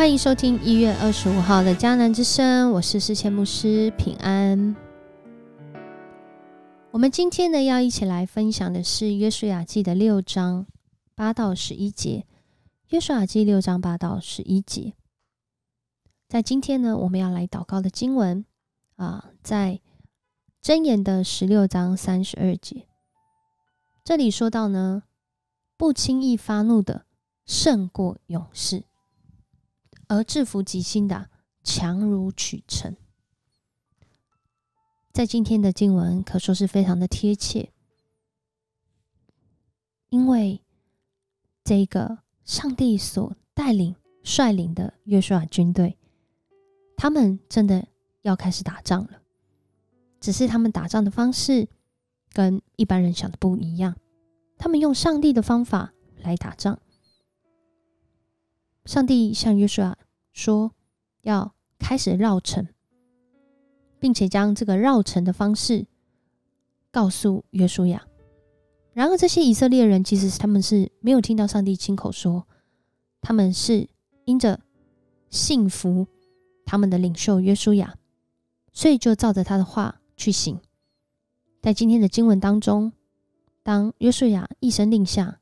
欢迎收听一月二十五号的迦南之声，我是世谦牧师平安。我们今天呢要一起来分享的是约书亚记的六章八到十一节。约书亚记六章八到十一节，在今天呢我们要来祷告的经文啊，在箴言的十六章三十二节，这里说到呢，不轻易发怒的胜过勇士。而制服己心的，强如取成。在今天的经文可说是非常的贴切，因为这个上帝所带领、率领的约书亚军队，他们真的要开始打仗了。只是他们打仗的方式跟一般人想的不一样，他们用上帝的方法来打仗。上帝向约书亚说：“要开始绕城，并且将这个绕城的方式告诉约书亚。然而，这些以色列人其实他们是没有听到上帝亲口说，他们是因着信服他们的领袖约书亚，所以就照着他的话去行。在今天的经文当中，当约书亚一声令下，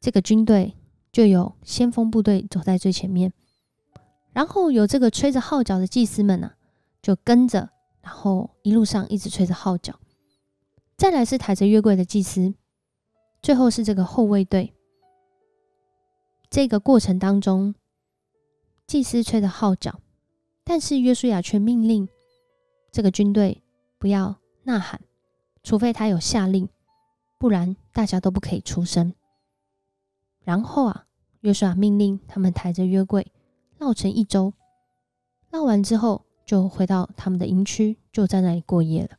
这个军队。”就有先锋部队走在最前面，然后有这个吹着号角的祭司们呢，就跟着，然后一路上一直吹着号角。再来是抬着约柜的祭司，最后是这个后卫队。这个过程当中，祭司吹着号角，但是约书亚却命令这个军队不要呐喊，除非他有下令，不然大家都不可以出声。然后啊，约书亚命令他们抬着约柜绕城一周，绕完之后就回到他们的营区，就在那里过夜了。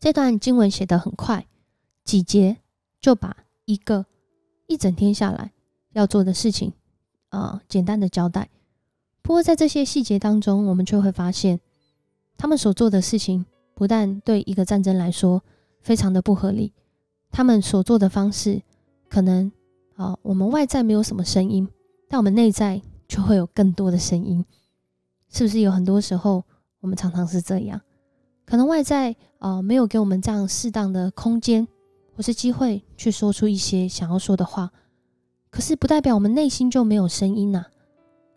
这段经文写得很快，几节就把一个一整天下来要做的事情啊，简单的交代。不过在这些细节当中，我们却会发现，他们所做的事情不但对一个战争来说非常的不合理，他们所做的方式可能。好，我们外在没有什么声音，但我们内在就会有更多的声音，是不是？有很多时候，我们常常是这样，可能外在啊没有给我们这样适当的空间或是机会去说出一些想要说的话，可是不代表我们内心就没有声音呐。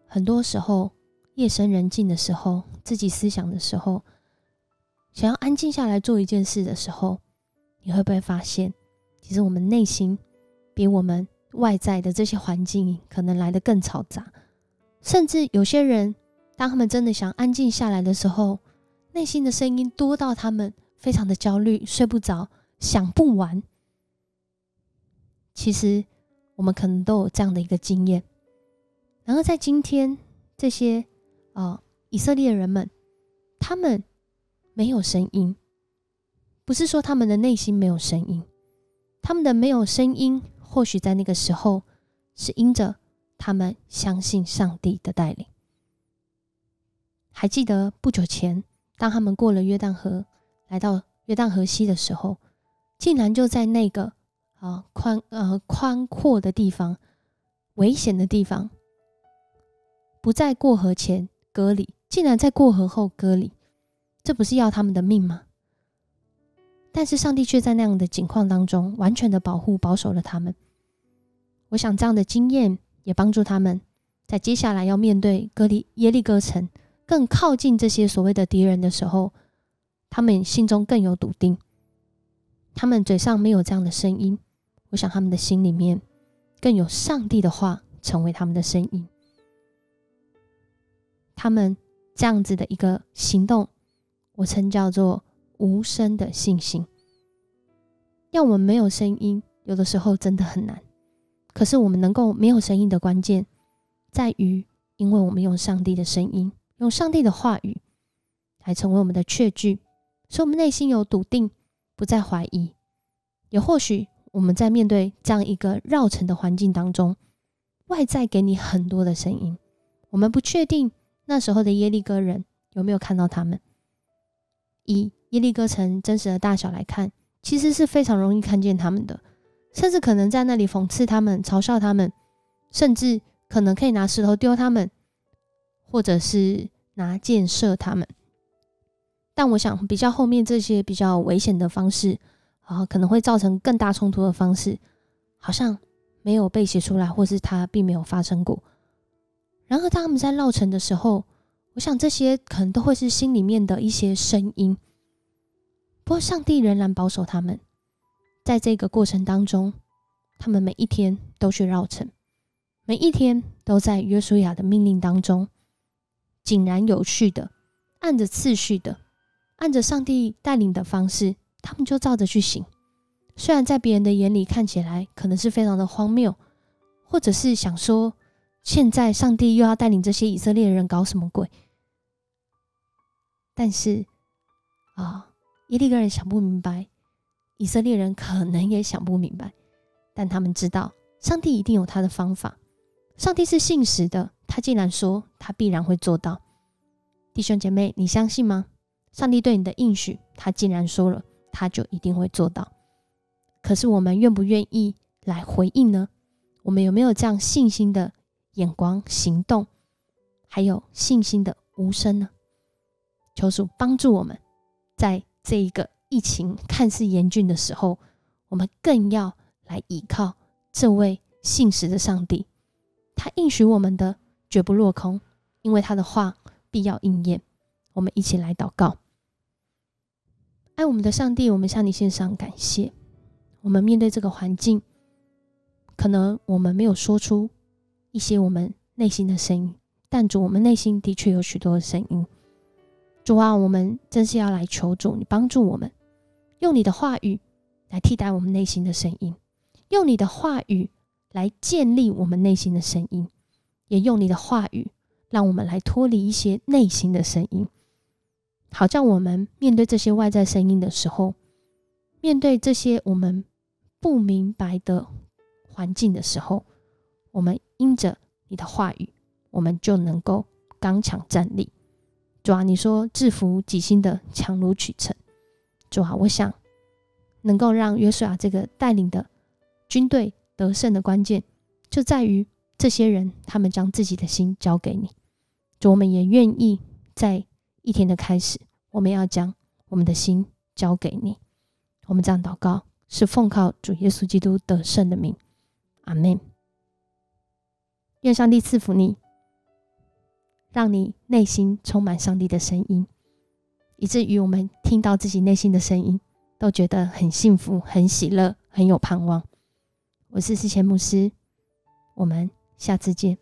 很多时候，夜深人静的时候，自己思想的时候，想要安静下来做一件事的时候，你会不会发现，其实我们内心比我们。外在的这些环境可能来得更嘈杂，甚至有些人，当他们真的想安静下来的时候，内心的声音多到他们非常的焦虑，睡不着，想不完。其实我们可能都有这样的一个经验。然而在今天，这些啊以色列人们，他们没有声音，不是说他们的内心没有声音，他们的没有声音。或许在那个时候，是因着他们相信上帝的带领。还记得不久前，当他们过了约旦河，来到约旦河西的时候，竟然就在那个啊宽呃宽阔的地方、危险的地方，不在过河前割礼，竟然在过河后割礼，这不是要他们的命吗？但是上帝却在那样的境况当中，完全的保护保守了他们。我想这样的经验也帮助他们，在接下来要面对格里耶利哥城，更靠近这些所谓的敌人的时候，他们心中更有笃定。他们嘴上没有这样的声音，我想他们的心里面更有上帝的话成为他们的声音。他们这样子的一个行动，我称叫做无声的信心。要我们没有声音，有的时候真的很难。可是我们能够没有声音的关键，在于，因为我们用上帝的声音，用上帝的话语，来成为我们的确据，使我们内心有笃定，不再怀疑。也或许我们在面对这样一个绕城的环境当中，外在给你很多的声音，我们不确定那时候的耶利哥人有没有看到他们。以耶利哥城真实的大小来看，其实是非常容易看见他们的。甚至可能在那里讽刺他们、嘲笑他们，甚至可能可以拿石头丢他们，或者是拿箭射他们。但我想，比较后面这些比较危险的方式，啊，可能会造成更大冲突的方式，好像没有被写出来，或是它并没有发生过。然而，当他们在绕城的时候，我想这些可能都会是心里面的一些声音。不过，上帝仍然保守他们，在这个过程当中，他们每一天都去绕城，每一天都在约书亚的命令当中，井然有序的，按着次序的。按着上帝带领的方式，他们就照着去行。虽然在别人的眼里看起来可能是非常的荒谬，或者是想说，现在上帝又要带领这些以色列人搞什么鬼？但是啊，耶利哥人想不明白，以色列人可能也想不明白，但他们知道上帝一定有他的方法。上帝是信实的，他竟然说他必然会做到。弟兄姐妹，你相信吗？上帝对你的应许，他竟然说了，他就一定会做到。可是我们愿不愿意来回应呢？我们有没有这样信心的眼光、行动，还有信心的无声呢？求主帮助我们，在这一个疫情看似严峻的时候，我们更要来依靠这位信实的上帝。他应许我们的绝不落空，因为他的话必要应验。我们一起来祷告。爱我们的上帝，我们向你献上感谢。我们面对这个环境，可能我们没有说出一些我们内心的声音，但主，我们内心的确有许多的声音。主啊，我们真是要来求主，你帮助我们，用你的话语来替代我们内心的声音，用你的话语来建立我们内心的声音，也用你的话语让我们来脱离一些内心的声音。好像我们面对这些外在声音的时候，面对这些我们不明白的环境的时候，我们因着你的话语，我们就能够刚强站立。主啊，你说制服己心的强如取成。主啊，我想能够让约书亚这个带领的军队得胜的关键，就在于这些人他们将自己的心交给你。主，我们也愿意在。一天的开始，我们要将我们的心交给你。我们这样祷告，是奉靠主耶稣基督得胜的名。阿门。愿上帝赐福你，让你内心充满上帝的声音，以至于我们听到自己内心的声音，都觉得很幸福、很喜乐、很有盼望。我是思贤牧师，我们下次见。